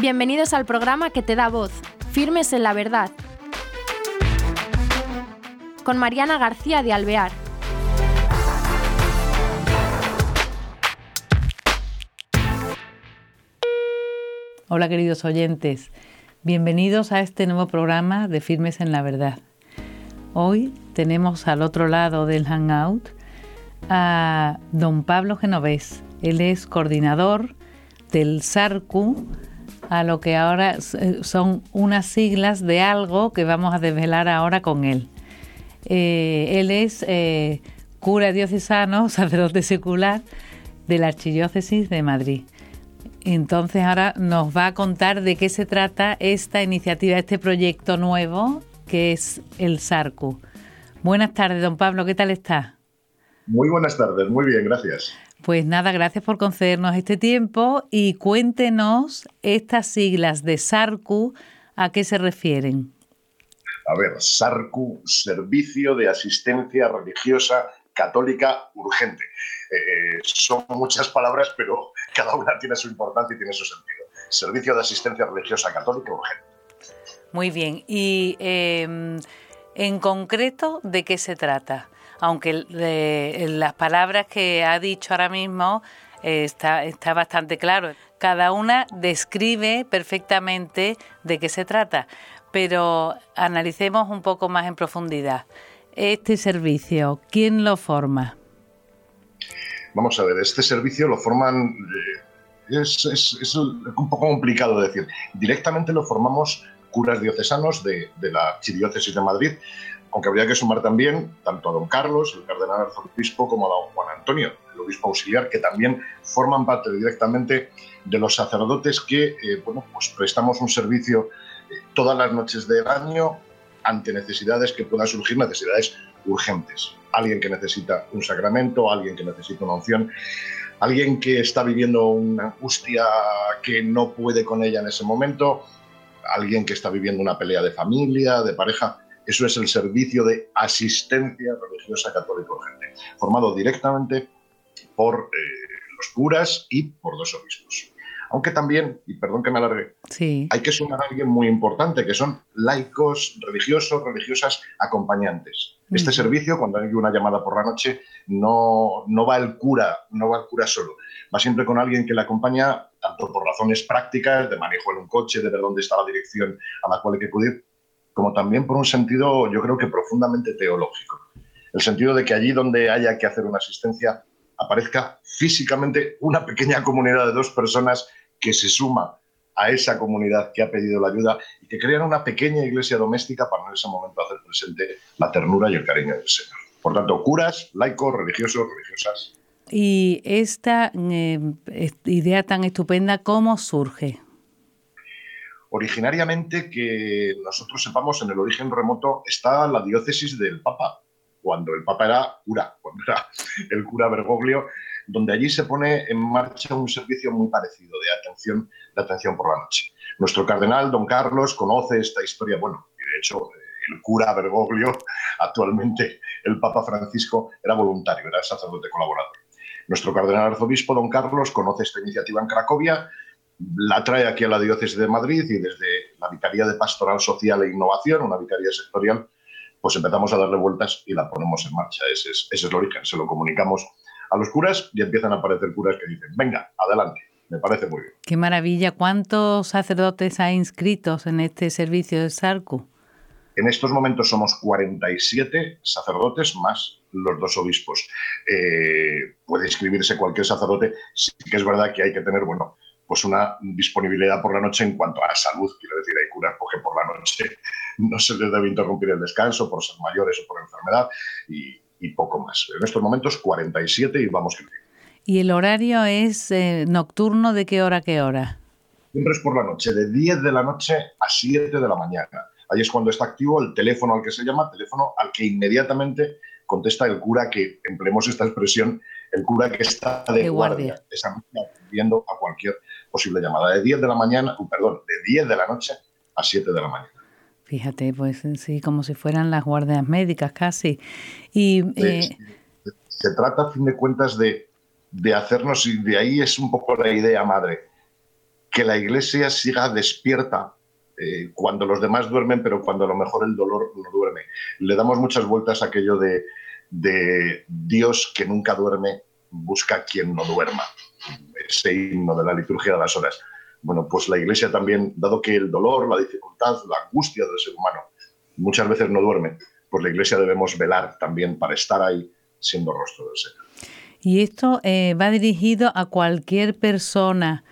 Bienvenidos al programa que te da voz, Firmes en la Verdad, con Mariana García de Alvear. Hola queridos oyentes, bienvenidos a este nuevo programa de Firmes en la Verdad. Hoy tenemos al otro lado del Hangout a don Pablo Genovés. Él es coordinador del SARCU, a lo que ahora son unas siglas de algo que vamos a desvelar ahora con él. Eh, él es eh, cura diocesano, sacerdote secular de la Archidiócesis de Madrid. Entonces ahora nos va a contar de qué se trata esta iniciativa, este proyecto nuevo que es el SARCU. Buenas tardes, don Pablo, ¿qué tal está? Muy buenas tardes, muy bien, gracias. Pues nada, gracias por concedernos este tiempo y cuéntenos estas siglas de SARCU, ¿a qué se refieren? A ver, SARCU, Servicio de Asistencia Religiosa Católica Urgente. Eh, son muchas palabras, pero cada una tiene su importancia y tiene su sentido. Servicio de Asistencia Religiosa Católica Urgente. Muy bien, y em, en concreto, ¿de qué se trata? Aunque las palabras que ha dicho ahora mismo eh, está, está bastante claro. Cada una describe perfectamente de qué se trata, pero analicemos un poco más en profundidad. Este servicio, ¿quién lo forma? Vamos a ver, este servicio lo forman, eh, es, un poco complicado de decir, directamente lo formamos curas diocesanos de, la Archidiócesis de Madrid, aunque habría que sumar también tanto a don Carlos, el cardenal arzobispo, como a don Juan Antonio, el obispo auxiliar, que también forman parte directamente de los sacerdotes que eh, bueno, pues prestamos un servicio eh, todas las noches del año ante necesidades que puedan surgir, necesidades urgentes. Alguien que necesita un sacramento, alguien que necesita una unción, alguien que está viviendo una angustia que no puede con ella en ese momento, alguien que está viviendo una pelea de familia, de pareja. Eso es el servicio de asistencia religiosa católica urgente, formado directamente por eh, los curas y por dos obispos. Aunque también, y perdón que me alargue, hay que sumar a alguien muy importante, que son laicos, religiosos, religiosas, acompañantes. Este servicio, cuando hay una llamada por la noche, no, no va el cura, no va el cura solo, va siempre con alguien que le acompaña, tanto por razones prácticas, de manejo en un coche, de ver dónde está la dirección a la cual hay que acudir, como también por un sentido, yo creo que profundamente teológico. El sentido de que allí donde haya que hacer una asistencia, aparezca físicamente una pequeña comunidad de dos personas que se suma a esa comunidad que ha pedido la ayuda y que crean una pequeña iglesia doméstica para en ese momento hacer presente la ternura y el cariño del Señor. Por tanto, curas, laicos, religiosos, religiosas. Y esta eh, idea tan estupenda, ¿cómo surge? Originariamente, que nosotros sepamos, en el origen remoto está la diócesis del Papa, cuando el Papa era cura, cuando era el cura Bergoglio, donde allí se pone en marcha un servicio muy parecido de atención, de atención por la noche. Nuestro cardenal, don Carlos, conoce esta historia, bueno, y de hecho el cura Bergoglio, actualmente el Papa Francisco, era voluntario, era sacerdote colaborador. Nuestro cardenal arzobispo, don Carlos, conoce esta iniciativa en Cracovia, la trae aquí a la diócesis de Madrid y desde la Vicaría de Pastoral Social e Innovación, una vicaría sectorial, pues empezamos a darle vueltas y la ponemos en marcha. Ese es, ese es el origen, se lo comunicamos a los curas y empiezan a aparecer curas que dicen, venga, adelante. Me parece muy bien. Qué maravilla. ¿Cuántos sacerdotes hay inscritos en este servicio de SARCU? En estos momentos somos 47 sacerdotes más los dos obispos. Eh, puede inscribirse cualquier sacerdote. Sí que es verdad que hay que tener, bueno, pues una disponibilidad por la noche en cuanto a la salud. Quiero decir, hay curas porque por la noche no se les debe interrumpir el descanso por ser mayores o por enfermedad y, y poco más. En estos momentos 47 y vamos creciendo. ¿Y el horario es eh, nocturno de qué hora a qué hora? Siempre es por la noche, de 10 de la noche a 7 de la mañana. Ahí es cuando está activo el teléfono al que se llama, teléfono al que inmediatamente contesta el cura que, empleemos esta expresión, el cura que está de, guardia, esa noche atendiendo a cualquier posible llamada. De 10 de la mañana, uh, perdón, de 10 de la noche a 7 de la mañana. Fíjate, pues sí, como si fueran las guardias médicas casi. Y, eh, se trata, a fin de cuentas, de, de hacernos, y de ahí es un poco la idea madre, que la iglesia siga despierta eh, cuando los demás duermen, pero cuando a lo mejor el dolor no duerme. Le damos muchas vueltas a aquello de, de Dios que nunca duerme, busca quien no duerma. Ese himno de la liturgia de las horas. Bueno, pues la iglesia también, dado que el dolor, la dificultad, la angustia del ser humano muchas veces no duerme, pues la iglesia debemos velar también para estar ahí siendo rostro del Señor. Y esto eh, va dirigido a cualquier persona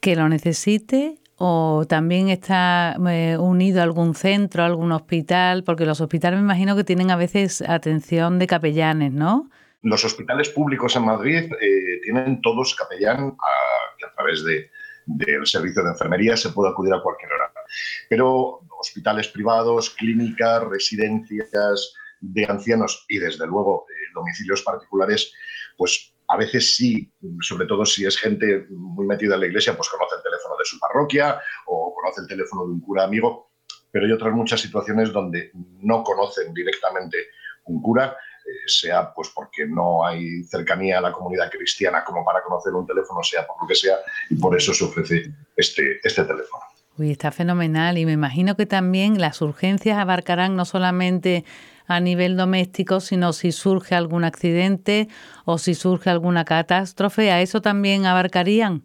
que lo necesite o también está eh, unido a algún centro, a algún hospital, porque los hospitales me imagino que tienen a veces atención de capellanes, ¿no? Los hospitales públicos en Madrid eh, tienen todos capellán que a través de, del servicio de enfermería se puede acudir a cualquier hora. Pero hospitales privados, clínicas, residencias de ancianos y desde luego eh, domicilios particulares, pues a veces sí, sobre todo si es gente muy metida en la iglesia, pues conoce el teléfono de su parroquia o conoce el teléfono de un cura amigo, pero hay otras muchas situaciones donde no conocen directamente un cura sea pues porque no hay cercanía a la comunidad cristiana como para conocer un teléfono, sea por lo que sea, y por eso se ofrece este, este teléfono. Uy, está fenomenal y me imagino que también las urgencias abarcarán no solamente a nivel doméstico, sino si surge algún accidente o si surge alguna catástrofe, ¿a eso también abarcarían?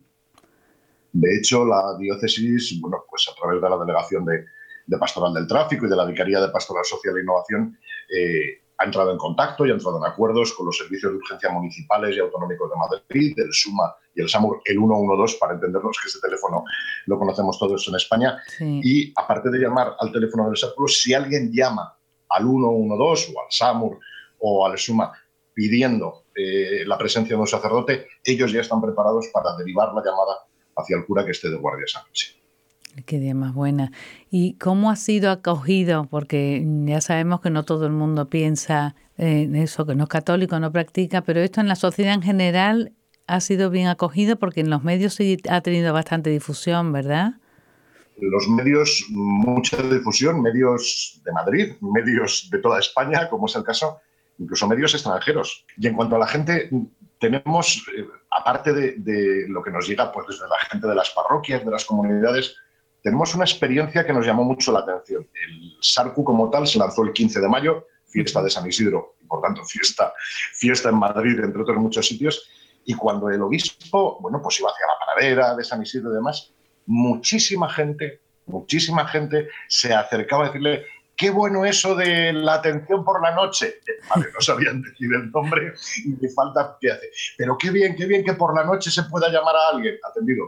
De hecho, la diócesis, bueno, pues a través de la Delegación de, Pastoral del Tráfico y de la Vicaría de Pastoral Social e Innovación, eh, ha entrado en contacto y ha entrado en acuerdos con los servicios de urgencia municipales y autonómicos de Madrid, el SUMA y el SAMUR, el 112, para entendernos que ese teléfono lo conocemos todos en España. Y aparte de llamar al teléfono del SAMUR, si alguien llama al 112 o al SAMUR o al SUMA pidiendo eh, la presencia de un sacerdote, ellos ya están preparados para derivar la llamada hacia el cura que esté de guardia esa noche. Qué día más buena. ¿Y cómo ha sido acogido? Porque ya sabemos que no todo el mundo piensa en eso, que no es católico, no practica, pero esto en la sociedad en general ha sido bien acogido porque en los medios sí ha tenido bastante difusión, ¿verdad? Los medios, mucha difusión, medios de Madrid, medios de toda España, como es el caso, incluso medios extranjeros. Y en cuanto a la gente, tenemos, eh, aparte de, de, lo que nos llega pues, desde la gente de las parroquias, de las comunidades, tenemos una experiencia que nos llamó mucho la atención. El SARCU como tal se lanzó el 15 de mayo, fiesta de San Isidro, y por tanto fiesta, fiesta en Madrid, entre otros muchos sitios, y cuando el obispo, bueno, pues iba hacia la paradera de San Isidro y demás, muchísima gente, muchísima gente se acercaba a decirle, qué bueno eso de la atención por la noche. Vale, no sabían decir el nombre y me falta qué hace. Pero qué bien, qué bien que por la noche se pueda llamar a alguien atendido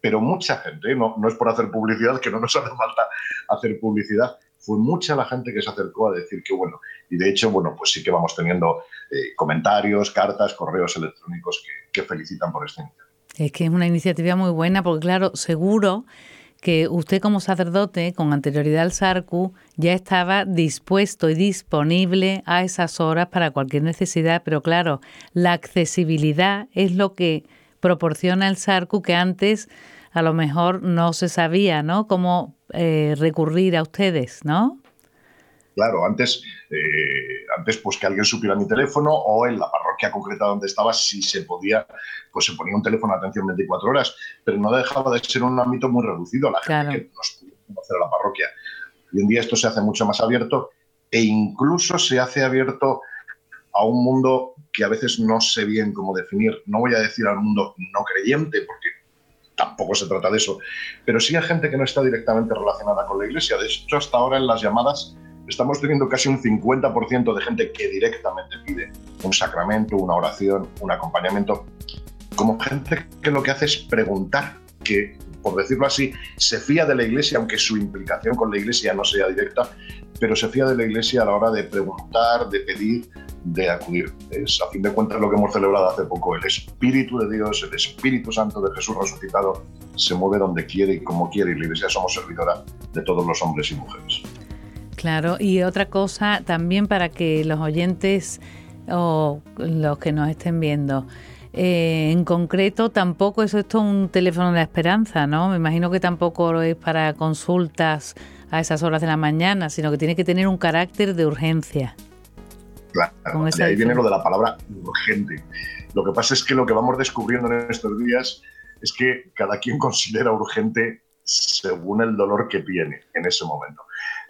pero mucha gente, no, no es por hacer publicidad, que no nos hace falta hacer publicidad, fue mucha la gente que se acercó a decir que bueno. Y de hecho, bueno, pues sí que vamos teniendo eh, comentarios, cartas, correos electrónicos que, que felicitan por esta iniciativa. Es que es una iniciativa muy buena porque, claro, seguro que usted como sacerdote, con anterioridad al SARCU, ya estaba dispuesto y disponible a esas horas para cualquier necesidad, pero claro, la accesibilidad es lo que proporciona el SARCU que antes a lo mejor no se sabía, ¿no? Cómo eh, recurrir a ustedes, ¿no? Claro, antes, eh, antes pues que alguien supiera mi teléfono o en la parroquia concreta donde estaba, si se podía, pues se ponía un teléfono de atención 24 horas, pero no dejaba de ser un ámbito muy reducido la gente que nos podía conocer a la parroquia. Hoy en día esto se hace mucho más abierto e incluso se hace abierto a un mundo que a veces no sé bien cómo definir. No voy a decir al mundo no creyente, porque tampoco se trata de eso, pero sí a gente que no está directamente relacionada con la iglesia. De hecho, hasta ahora en las llamadas estamos teniendo casi un 50% de gente que directamente pide un sacramento, una oración, un acompañamiento, como gente que lo que hace es preguntar, que por decirlo así, se fía de la iglesia, aunque su implicación con la iglesia no sea directa, pero se fía de la iglesia a la hora de preguntar, de pedir, de acudir. Es a fin de cuentas lo que hemos celebrado hace poco. El Espíritu de Dios, el Espíritu Santo de Jesús resucitado, se mueve donde quiere y como quiere. Y la iglesia somos servidora de todos los hombres y mujeres. Claro, y otra cosa también para que los oyentes o los que nos estén viendo, eh, en concreto, tampoco es esto un teléfono de esperanza, ¿no? Me imagino que tampoco es para consultas a esas horas de la mañana, sino que tiene que tener un carácter de urgencia. Claro, ahí viene lo de la palabra urgente. Lo que pasa es que lo que vamos descubriendo en estos días es que cada quien considera urgente según el dolor que tiene en ese momento.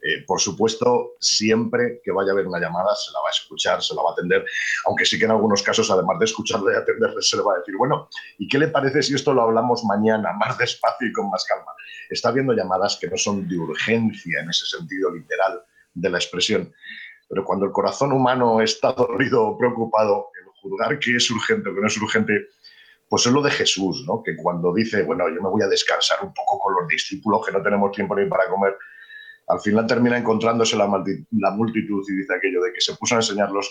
Eh, por supuesto, siempre que vaya a haber una llamada se la va a escuchar, se la va a atender, aunque sí que en algunos casos, además de escucharle y atenderle, se le va a decir, bueno, ¿y qué le parece si esto lo hablamos mañana, más despacio y con más calma? Está habiendo llamadas que no son de urgencia en ese sentido literal de la expresión, pero cuando el corazón humano está dolido o preocupado, el juzgar que es urgente o que no es urgente, pues es lo de Jesús, ¿no? que cuando dice, bueno, yo me voy a descansar un poco con los discípulos, que no tenemos tiempo ni para comer, al final termina encontrándose la, multitud y dice aquello de que se puso a enseñarlos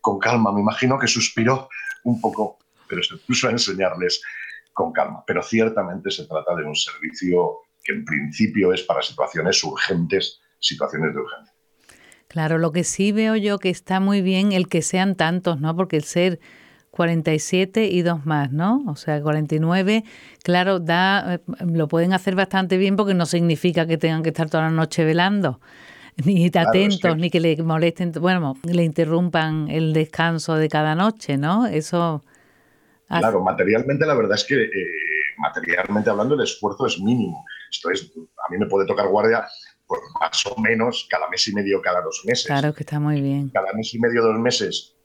con calma. Me imagino que suspiró un poco, pero se puso a enseñarles con calma. Pero ciertamente se trata de un servicio que en principio es para situaciones urgentes, situaciones de urgencia. Claro, lo que sí veo yo que está muy bien el que sean tantos, ¿no? Porque el ser 47 y dos más, ¿no? O sea, 49, claro, da, eh, lo pueden hacer bastante bien porque no significa que tengan que estar toda la noche velando, ni atentos, ni que le molesten, bueno, le interrumpan el descanso de cada noche, ¿no? Eso... Claro, materialmente la verdad es que, eh, materialmente hablando, el esfuerzo es mínimo. Esto es, a mí me puede tocar guardia pues más o menos cada mes y medio, cada dos meses. Claro que está muy bien. Cada mes y medio, dos meses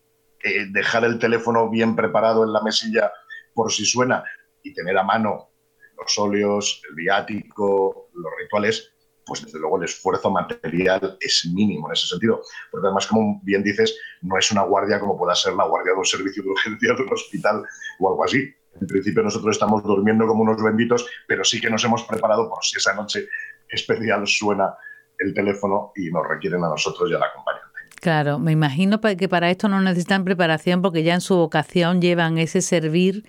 eh, dejar el teléfono bien preparado en la mesilla por si suena y tener a mano los óleos, el viático, los rituales, pues desde luego el esfuerzo material es mínimo en ese sentido. Porque además, como bien dices, no es una guardia como pueda ser la guardia de un servicio de urgencia de un hospital o algo así. En principio nosotros estamos durmiendo como unos benditos, pero sí que nos hemos preparado por si esa noche especial suena el teléfono y nos requieren a nosotros y a la compañía. Claro, me imagino que para esto no necesitan preparación porque ya en su vocación llevan ese servir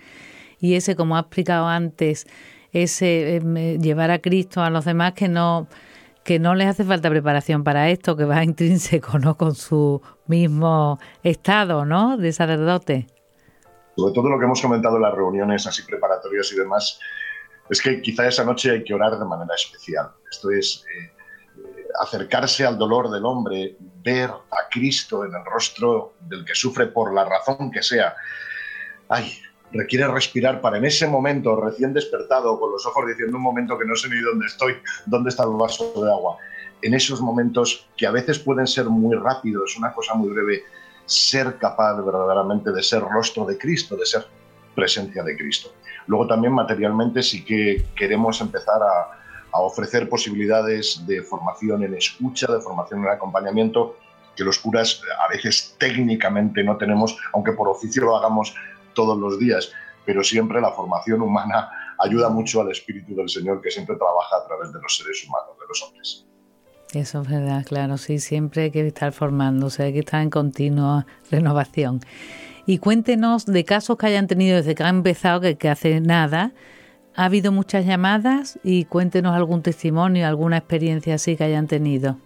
y ese, como ha explicado antes, ese em, eh, llevar a Cristo a los demás que no que no les hace falta preparación para esto, que va intrínseco, ¿no? Con su mismo estado, ¿no? De sacerdote. Sobre todo lo que hemos comentado en las reuniones así preparatorias y demás, es que quizá esa noche hay que orar de manera especial. Esto es eh, acercarse al dolor del hombre, ver a Cristo en el rostro del que sufre por la razón que sea. Ay, requiere respirar para en ese momento, recién despertado, con los ojos diciendo un momento que no sé ni dónde estoy, dónde está el vaso de agua. En esos momentos que a veces pueden ser muy rápidos, una cosa muy breve, ser capaz verdaderamente de ser rostro de Cristo, de ser presencia de Cristo. Luego también materialmente sí que queremos empezar a, a ofrecer posibilidades de formación en escucha, de formación en acompañamiento, que los curas a veces técnicamente no tenemos, aunque por oficio lo hagamos todos los días, pero siempre la formación humana ayuda mucho al Espíritu del Señor que siempre trabaja a través de los seres humanos, de los hombres. Eso es verdad, claro, sí, siempre hay que estar formándose, hay que estar en continua renovación. Y cuéntenos de casos que hayan tenido desde que ha empezado, que, que hace nada, ha habido muchas llamadas y cuéntenos algún testimonio, alguna experiencia así que hayan tenido.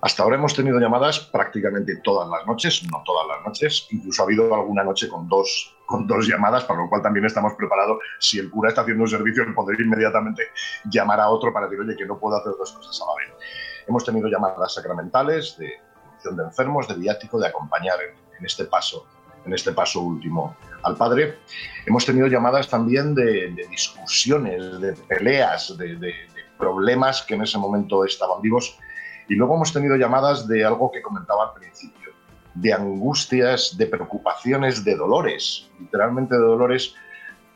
Hasta ahora hemos tenido llamadas prácticamente todas las noches, no todas las noches, incluso ha habido alguna noche con dos, con dos llamadas, para lo cual también estamos preparados. Si el cura está haciendo un servicio, poder inmediatamente llamar a otro para decir, oye, que no puedo hacer dos cosas a la vez. Hemos tenido llamadas sacramentales, de de enfermos, de viático, de acompañar en este paso en este paso último al padre. Hemos tenido llamadas también de, discusiones, de peleas, de, problemas que en ese momento estaban vivos. Y luego hemos tenido llamadas de algo que comentaba al principio, de angustias, de preocupaciones, de dolores, literalmente de dolores,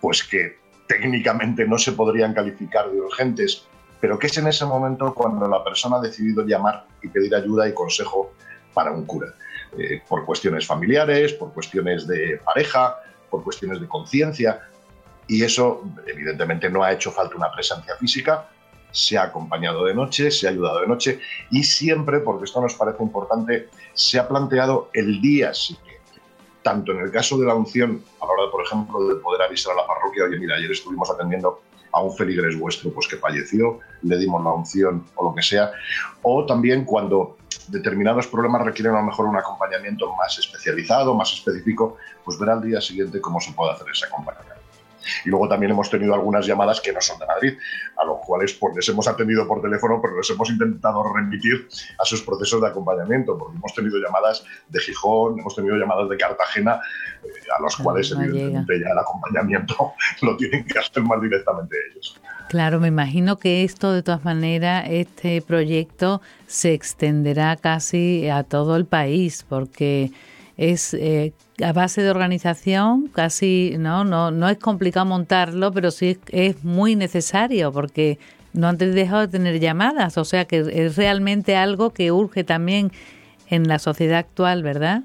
pues que técnicamente no se podrían calificar de urgentes, pero que es en ese momento cuando la persona ha decidido llamar y pedir ayuda y consejo para un cura. Eh, por cuestiones familiares, por cuestiones de pareja, por cuestiones de conciencia. Y eso, evidentemente, no ha hecho falta una presencia física, se ha acompañado de noche, se ha ayudado de noche y siempre, porque esto nos parece importante, se ha planteado el día siguiente. Tanto en el caso de la unción, a la hora, por ejemplo, de poder avisar a la parroquia, oye, mira, ayer estuvimos atendiendo a un feligres vuestro pues, que falleció, le dimos la unción o lo que sea, o también cuando determinados problemas requieren a lo mejor un acompañamiento más especializado, más específico, pues ver al día siguiente cómo se puede hacer ese acompañamiento. Y luego también hemos tenido algunas llamadas que no son de Madrid, a los cuales pues, les hemos atendido por teléfono, pero les hemos intentado remitir a sus procesos de acompañamiento, porque hemos tenido llamadas de Gijón, hemos tenido llamadas de Cartagena, eh, a los cuales evidentemente ya el acompañamiento lo tienen que hacer más directamente ellos. Claro, me imagino que esto de todas maneras, este proyecto se extenderá casi a todo el país, porque es eh, a base de organización, casi no, no, no es complicado montarlo, pero sí es, muy necesario porque no han dejado de tener llamadas, o sea que es realmente algo que urge también en la sociedad actual, ¿verdad?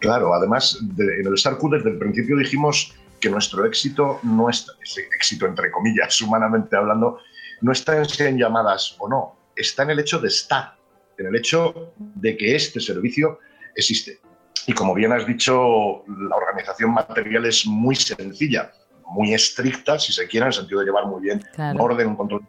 Claro, además en el SARCU desde el principio dijimos que nuestro éxito no es éxito entre comillas, humanamente hablando, no está en llamadas o no, está en el hecho de estar, en el hecho de que este servicio existe. Y como bien has dicho, la organización material es muy sencilla, muy estricta, si se quiere, en el sentido de llevar muy bien un orden, un control,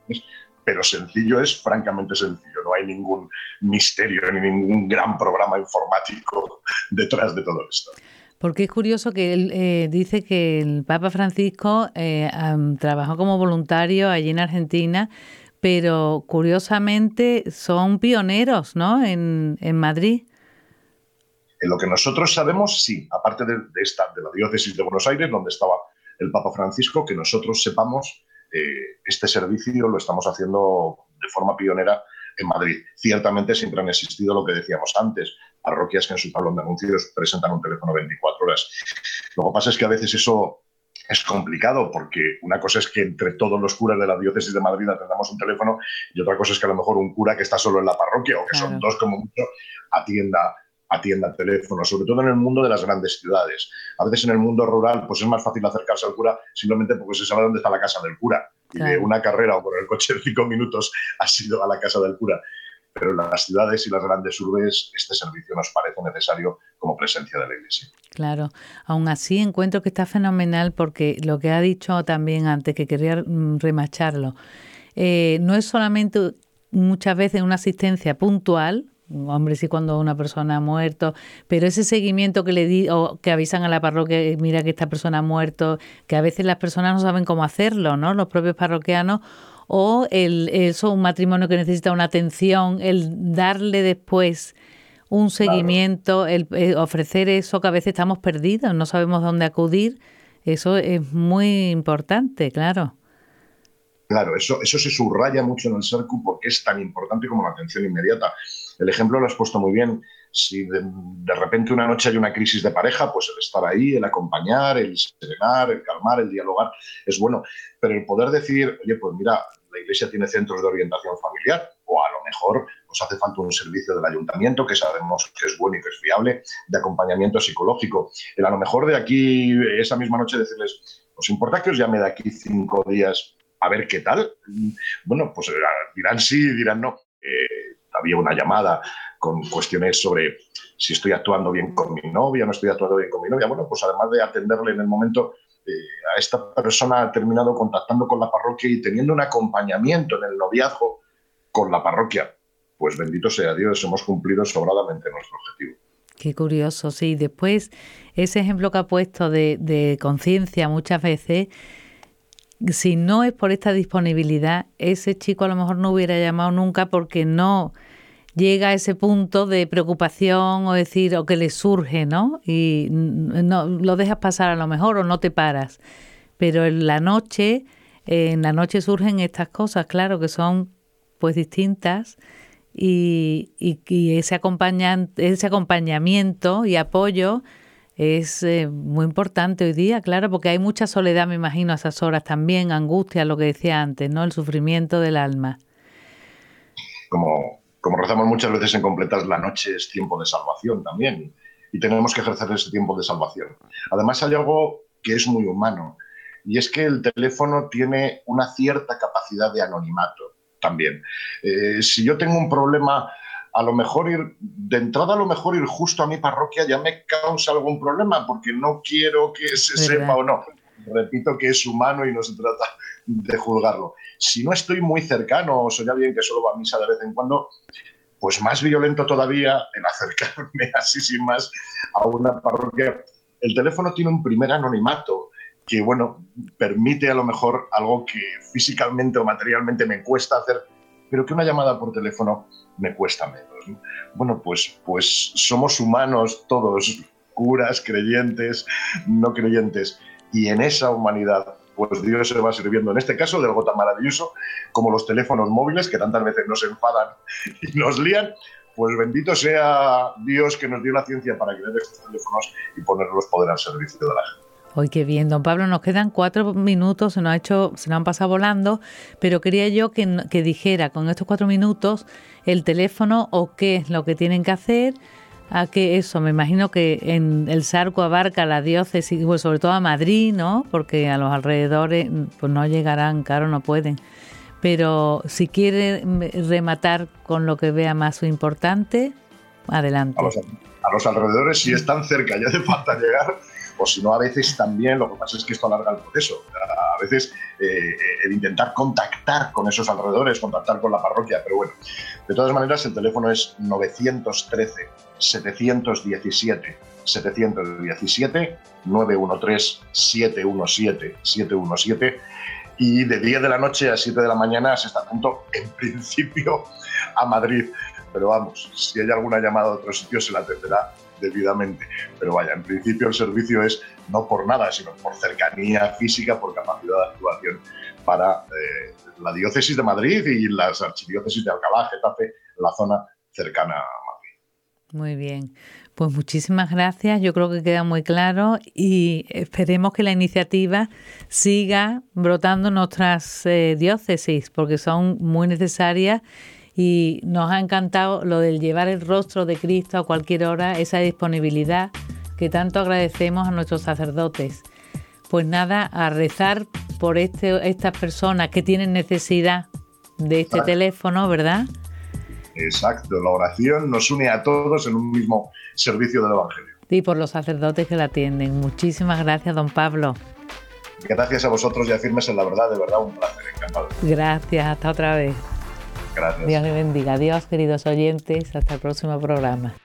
pero sencillo es francamente sencillo. No hay ningún misterio ni ningún gran programa informático detrás de todo esto. Porque es curioso que él eh, dice que el Papa Francisco eh, trabajó como voluntario allí en Argentina, pero curiosamente son pioneros ¿no? en, en Madrid. En lo que nosotros sabemos, sí, aparte de, esta, de la diócesis de Buenos Aires, donde estaba el Papa Francisco, que nosotros sepamos, eh, este servicio lo estamos haciendo de forma pionera en Madrid. Ciertamente siempre han existido lo que decíamos antes, parroquias que en su tablón de anuncios presentan un teléfono 24 horas. Lo que pasa es que a veces eso es complicado porque una cosa es que entre todos los curas de la diócesis de Madrid atendamos un teléfono y otra cosa es que a lo mejor un cura que está solo en la parroquia o que son dos como mucho atienda atienda el teléfono, sobre todo en el mundo de las grandes ciudades. A veces en el mundo rural pues es más fácil acercarse al cura simplemente porque se sabe dónde está la casa del cura. Y de una carrera o por el coche de cinco minutos ha sido a la casa del cura. Pero en las ciudades y las grandes urbes este servicio nos parece necesario como presencia de la Iglesia. Claro, aún así encuentro que está fenomenal porque lo que ha dicho también antes, que quería mm, remacharlo, eh, no es solamente muchas veces una asistencia puntual, hombre sí cuando una persona ha muerto, pero ese seguimiento que le di o que avisan a la parroquia, eh, mira que esta persona ha muerto, que a veces las personas no saben cómo hacerlo, ¿no? Los propios parroquianos o el eso un matrimonio que necesita una atención, el darle después un seguimiento, el, el ofrecer eso que a veces estamos perdidos, no sabemos dónde acudir, eso es muy importante, claro. Claro, eso, eso se subraya mucho en el SERCU porque es tan importante como la atención inmediata. El ejemplo lo has puesto muy bien. Si de, repente una noche hay una crisis de pareja, pues el estar ahí, el acompañar, el serenar, el calmar, el dialogar, es bueno. Pero el poder decir, oye, pues mira, la Iglesia tiene centros de orientación familiar, o a lo mejor nos hace falta un servicio del ayuntamiento que sabemos que es bueno y que es fiable, de acompañamiento psicológico. El a lo mejor de aquí, esa misma noche, decirles, ¿os importa que os llame de aquí cinco días a ver qué tal? Bueno, pues dirán sí, dirán no. Eh, había una llamada con cuestiones sobre si estoy actuando bien con mi novia, no estoy actuando bien con mi novia. Bueno, pues además de atenderle en el momento, eh, a esta persona ha terminado contactando con la parroquia y teniendo un acompañamiento en el noviazgo con la parroquia. Pues bendito sea Dios, hemos cumplido sobradamente nuestro objetivo. Qué curioso, sí. Después, ese ejemplo que ha puesto de conciencia muchas veces, si no es por esta disponibilidad, ese chico a lo mejor no hubiera llamado nunca porque no llega a ese punto de preocupación o decir, o que le surge, ¿no? Y no lo dejas pasar a lo mejor o no te paras. Pero en la noche, en la noche surgen estas cosas, claro, que son pues distintas y, y, ese, ese acompañamiento y apoyo es eh, muy importante hoy día, claro, porque hay mucha soledad, me imagino, a esas horas también, angustia, lo que decía antes, ¿no? El sufrimiento del alma. Como, como rezamos muchas veces en completas, la noche es tiempo de salvación también y tenemos que ejercer ese tiempo de salvación. Además hay algo que es muy humano y es que el teléfono tiene una cierta capacidad de anonimato también. Eh, si yo tengo un problema, a lo mejor ir, de entrada a lo mejor ir justo a mi parroquia ya me causa algún problema porque no quiero que se sepa o no. Repito que es humano y no se trata de juzgarlo. Si no estoy muy cercano o soy alguien que solo va a misa de vez en cuando, pues más violento todavía en acercarme así sin más a una parroquia. El teléfono tiene un primer anonimato que, bueno, permite a lo mejor algo que físicamente o materialmente me cuesta hacer, pero que una llamada por teléfono me cuesta menos. Bueno, pues, pues somos humanos todos, curas, creyentes, no creyentes, y en esa humanidad pues Dios se va sirviendo, en este caso, del algo tan maravilloso como los teléfonos móviles, que tantas veces nos enfadan y nos lían, pues bendito sea Dios que nos dio la ciencia para crear estos teléfonos y ponerlos poder al servicio de la gente. Hoy qué bien, don Pablo, nos quedan cuatro minutos, se nos ha hecho, se nos han pasado volando, pero quería yo que, dijera con estos cuatro minutos el teléfono o qué es lo que tienen que hacer, a que eso, me imagino que en el Sarco abarca la diócesis, pues sobre todo a Madrid, ¿no? Porque a los alrededores pues no llegarán, claro, no pueden. Pero si quiere rematar con lo que vea más importante, adelante. A los, alrededores, si están cerca, ya hace falta llegar, o si no, a veces también, lo que pasa es que esto alarga el proceso. A veces eh, el intentar contactar con esos alrededores, contactar con la parroquia, pero bueno, de todas maneras el teléfono es 913 717 717 913 717 717 y de 10 de la noche a 7 de la mañana se está atento en principio a Madrid. Pero vamos, si hay alguna llamada a otro sitio se la atenderá debidamente. Pero vaya, en principio el servicio es no por nada, sino por cercanía física, por capacidad de actuación para eh, la diócesis de Madrid y las archidiócesis de Alcalá, Getafe, la zona cercana a Madrid. Muy bien. Pues muchísimas gracias, yo creo que queda muy claro y esperemos que la iniciativa siga brotando en nuestras eh, diócesis porque son muy necesarias y nos ha encantado lo del llevar el rostro de Cristo a cualquier hora, esa disponibilidad que tanto agradecemos a nuestros sacerdotes. Pues nada, a rezar por este, estas personas que tienen necesidad de este teléfono, ¿verdad? Exacto, la oración nos une a todos en un mismo servicio del Evangelio. Y por los sacerdotes que la atienden. Muchísimas gracias, don Pablo. Gracias a vosotros y afirmes en la verdad, de verdad un placer, encantado. Gracias, hasta otra vez. Gracias. Dios le bendiga. Adiós, queridos oyentes. Hasta el próximo programa.